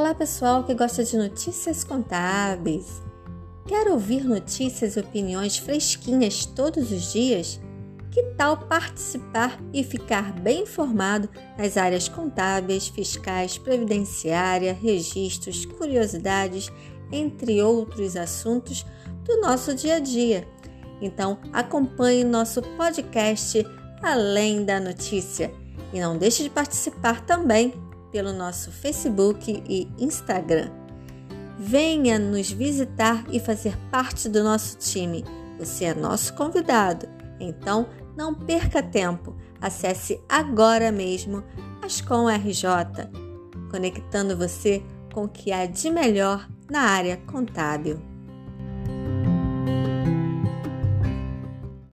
Olá, pessoal que gosta de notícias contábeis. Quer ouvir notícias e opiniões fresquinhas todos os dias? Que tal participar e ficar bem informado nas áreas contábeis, fiscais, previdenciária, registros, curiosidades, entre outros assuntos do nosso dia a dia? Então, acompanhe nosso podcast Além da Notícia e não deixe de participar também pelo nosso Facebook e Instagram. Venha nos visitar e fazer parte do nosso time. Você é nosso convidado, então não perca tempo. Acesse agora mesmo Ascom RJ, conectando você com o que há de melhor na área contábil.